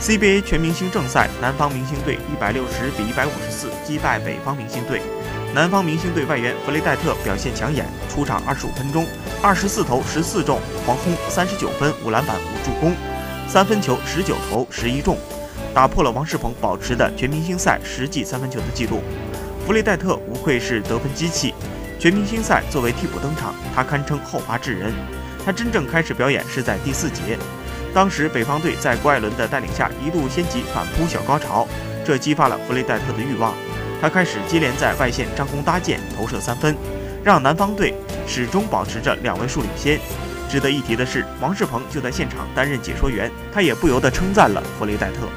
CBA 全明星正赛，南方明星队一百六十比一百五十四击败北方明星队。南方明星队外援弗雷戴特表现抢眼，出场二十五分钟，二十四投十四中，狂轰三十九分、五篮板、五助攻，三分球十九投十一中，打破了王仕鹏保持的全明星赛十记三分球的记录。弗雷戴特无愧是得分机器，全明星赛作为替补登场，他堪称后发制人。他真正开始表演是在第四节。当时北方队在郭艾伦的带领下一度掀起反扑小高潮，这激发了弗雷戴特的欲望，他开始接连在外线张弓搭箭投射三分，让南方队始终保持着两位数领先。值得一提的是，王仕鹏就在现场担任解说员，他也不由得称赞了弗雷戴特。